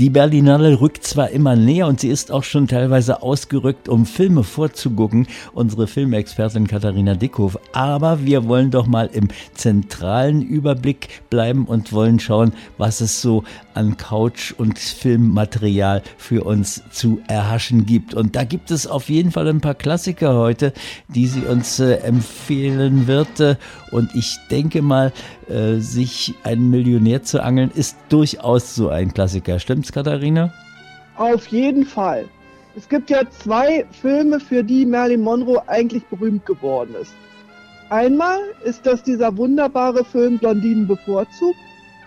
Die Berlinale rückt zwar immer näher und sie ist auch schon teilweise ausgerückt, um Filme vorzugucken, unsere Filmexpertin Katharina Dickhoff, aber wir wollen doch mal im zentralen Überblick bleiben und wollen schauen, was es so an Couch- und Filmmaterial für uns zu erhaschen gibt. Und da gibt es auf jeden Fall ein paar Klassiker heute, die sie uns äh, empfehlen wird. Und ich denke mal, äh, sich einen Millionär zu angeln, ist durchaus so ein Klassiker. Stimmt's, Katharina? Auf jeden Fall. Es gibt ja zwei Filme, für die Marilyn Monroe eigentlich berühmt geworden ist. Einmal ist das dieser wunderbare Film Blondinen bevorzugt,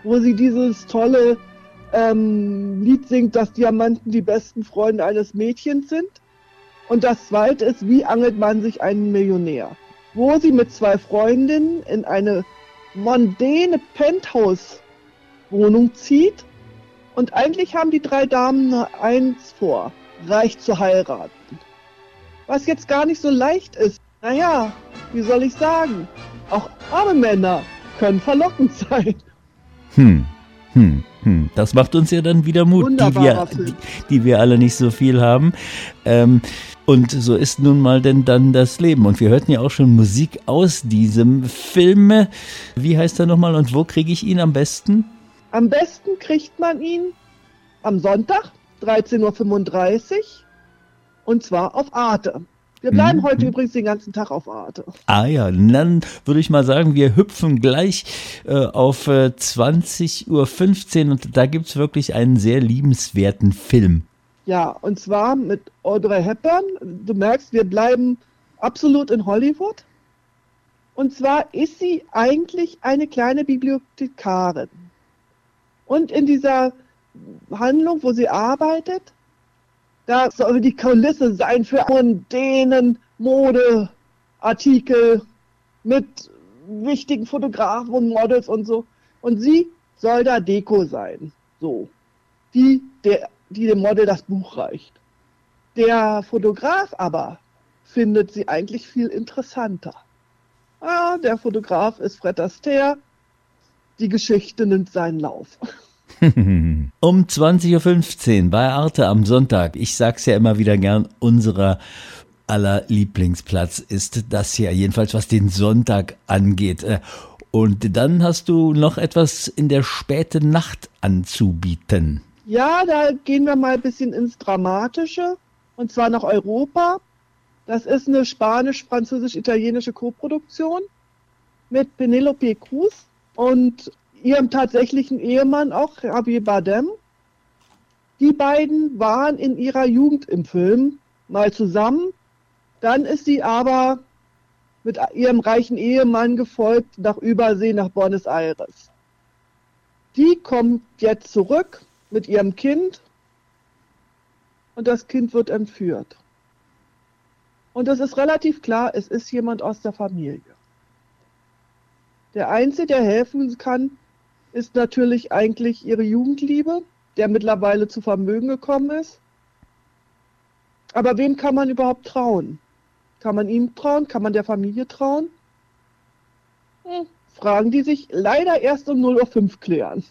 wo sie dieses tolle ähm, Lied singt, dass Diamanten die besten Freunde eines Mädchens sind. Und das zweite ist, wie angelt man sich einen Millionär? Wo sie mit zwei Freundinnen in eine mondäne Penthouse-Wohnung zieht. Und eigentlich haben die drei Damen nur eins vor, reich zu heiraten. Was jetzt gar nicht so leicht ist. Naja, wie soll ich sagen? Auch arme Männer können verlockend sein. Hm, hm, hm. Das macht uns ja dann wieder Mut, die wir, die, die wir alle nicht so viel haben. Ähm, und so ist nun mal denn dann das Leben. Und wir hörten ja auch schon Musik aus diesem Film. Wie heißt er nochmal und wo kriege ich ihn am besten? Am besten kriegt man ihn am Sonntag, 13.35 Uhr. Und zwar auf Arte. Wir bleiben mhm. heute übrigens den ganzen Tag auf Arte. Ah ja, dann würde ich mal sagen, wir hüpfen gleich äh, auf äh, 20.15 Uhr und da gibt es wirklich einen sehr liebenswerten Film. Ja, und zwar mit Audrey Hepburn. Du merkst, wir bleiben absolut in Hollywood. Und zwar ist sie eigentlich eine kleine Bibliothekarin. Und in dieser Handlung, wo sie arbeitet, da soll die Kulisse sein für mondänen Modeartikel mit wichtigen Fotografen und Models und so. Und sie soll da Deko sein. So. Die der die dem Model das Buch reicht. Der Fotograf aber findet sie eigentlich viel interessanter. Ah, der Fotograf ist Fred Astaire. Die Geschichte nimmt seinen Lauf. um 20.15 Uhr bei Arte am Sonntag. Ich sag's ja immer wieder gern, unserer aller Lieblingsplatz ist das hier, jedenfalls was den Sonntag angeht. Äh, und dann hast du noch etwas in der späten Nacht anzubieten. Ja, da gehen wir mal ein bisschen ins Dramatische und zwar nach Europa. Das ist eine spanisch-französisch-italienische Koproduktion mit Penelope Cruz und ihrem tatsächlichen Ehemann auch, Javier Bardem. Die beiden waren in ihrer Jugend im Film mal zusammen. Dann ist sie aber mit ihrem reichen Ehemann gefolgt nach Übersee nach Buenos Aires. Die kommt jetzt zurück mit ihrem Kind und das Kind wird entführt. Und es ist relativ klar, es ist jemand aus der Familie. Der Einzige, der helfen kann, ist natürlich eigentlich ihre Jugendliebe, der mittlerweile zu Vermögen gekommen ist. Aber wem kann man überhaupt trauen? Kann man ihm trauen? Kann man der Familie trauen? Hm, Fragen, die sich leider erst um 0.05 Uhr klären.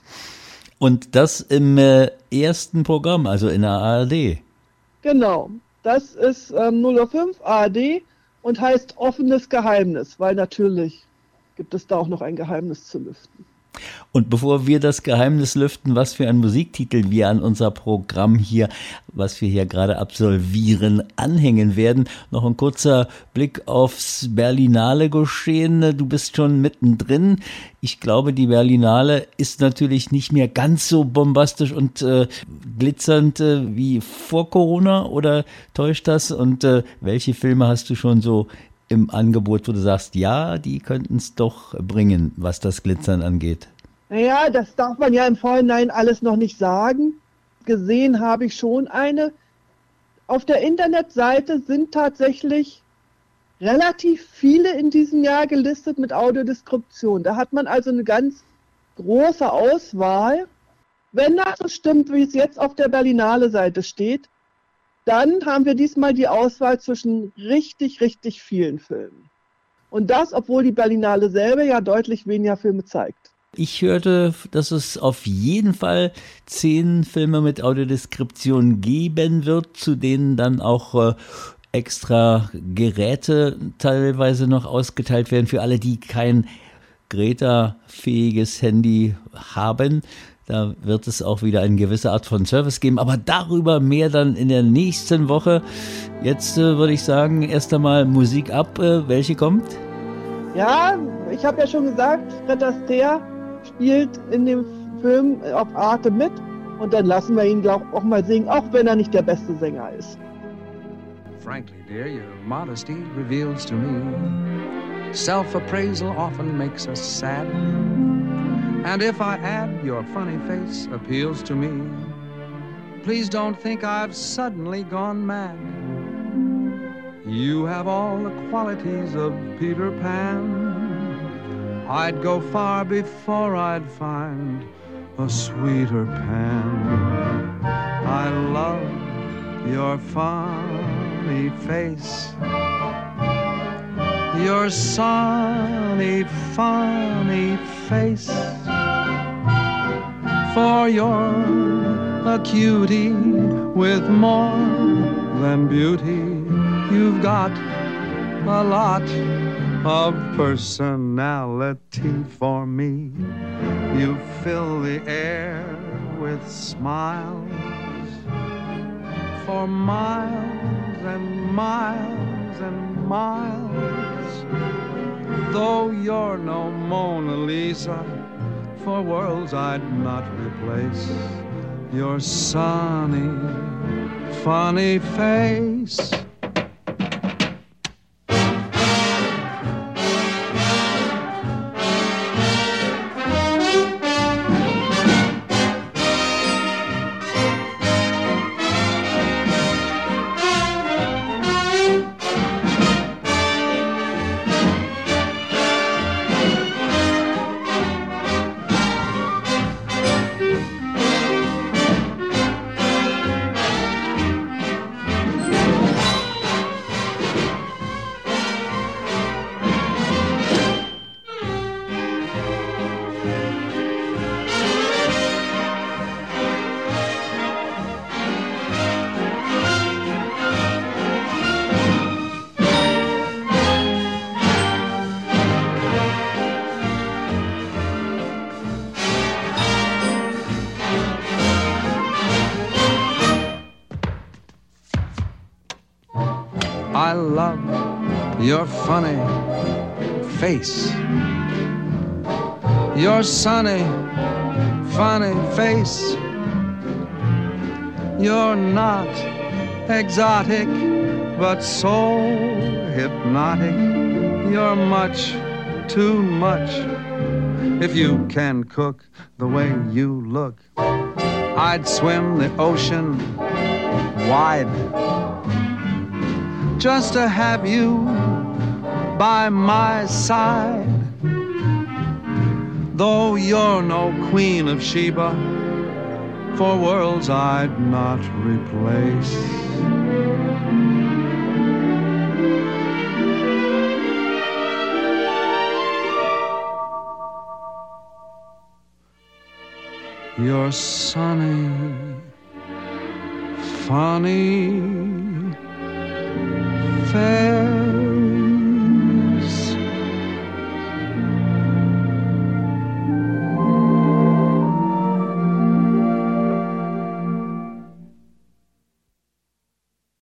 Und das im äh, ersten Programm, also in der ARD. Genau. Das ist ähm, 005 ARD und heißt offenes Geheimnis, weil natürlich gibt es da auch noch ein Geheimnis zu lüften. Und bevor wir das Geheimnis lüften, was für ein Musiktitel wir an unser Programm hier, was wir hier gerade absolvieren, anhängen werden, noch ein kurzer Blick aufs Berlinale geschehen. Du bist schon mittendrin. Ich glaube, die Berlinale ist natürlich nicht mehr ganz so bombastisch und äh, glitzernd äh, wie vor Corona oder täuscht das? Und äh, welche Filme hast du schon so im Angebot, wo du sagst, ja, die könnten es doch bringen, was das Glitzern angeht? Naja, das darf man ja im Vorhinein alles noch nicht sagen. Gesehen habe ich schon eine. Auf der Internetseite sind tatsächlich relativ viele in diesem Jahr gelistet mit Audiodeskription. Da hat man also eine ganz große Auswahl. Wenn das so stimmt, wie es jetzt auf der Berlinale Seite steht, dann haben wir diesmal die Auswahl zwischen richtig, richtig vielen Filmen. Und das, obwohl die Berlinale selber ja deutlich weniger Filme zeigt. Ich hörte, dass es auf jeden Fall zehn Filme mit Audiodeskription geben wird, zu denen dann auch äh, extra Geräte teilweise noch ausgeteilt werden für alle, die kein Greta-fähiges Handy haben. Da wird es auch wieder eine gewisse Art von Service geben, aber darüber mehr dann in der nächsten Woche. Jetzt äh, würde ich sagen, erst einmal Musik ab. Äh, welche kommt? Ja, ich habe ja schon gesagt, Fred Astaire spielt in dem Film auf Arte mit und dann lassen wir ihn glaub, auch mal singen, auch wenn er nicht der beste Sänger ist. Frankly, dear, your modesty reveals to me self-appraisal often makes us sad. And if I add your funny face appeals to me, please don't think I've suddenly gone mad. You have all the qualities of Peter Pan. I'd go far before I'd find a sweeter Pan. I love your funny face. Your sunny, funny face. For you're a cutie with more than beauty. You've got a lot of personality for me. You fill the air with smiles for miles and miles and miles. Though you're no Mona Lisa, for worlds I'd not replace your sunny, funny face. Love your funny face. Your sunny, funny face. You're not exotic, but so hypnotic. You're much too much. If you can cook the way you look, I'd swim the ocean wide just to have you by my side. Though you're no queen of Sheba, for worlds I'd not replace. You're sunny, funny fair.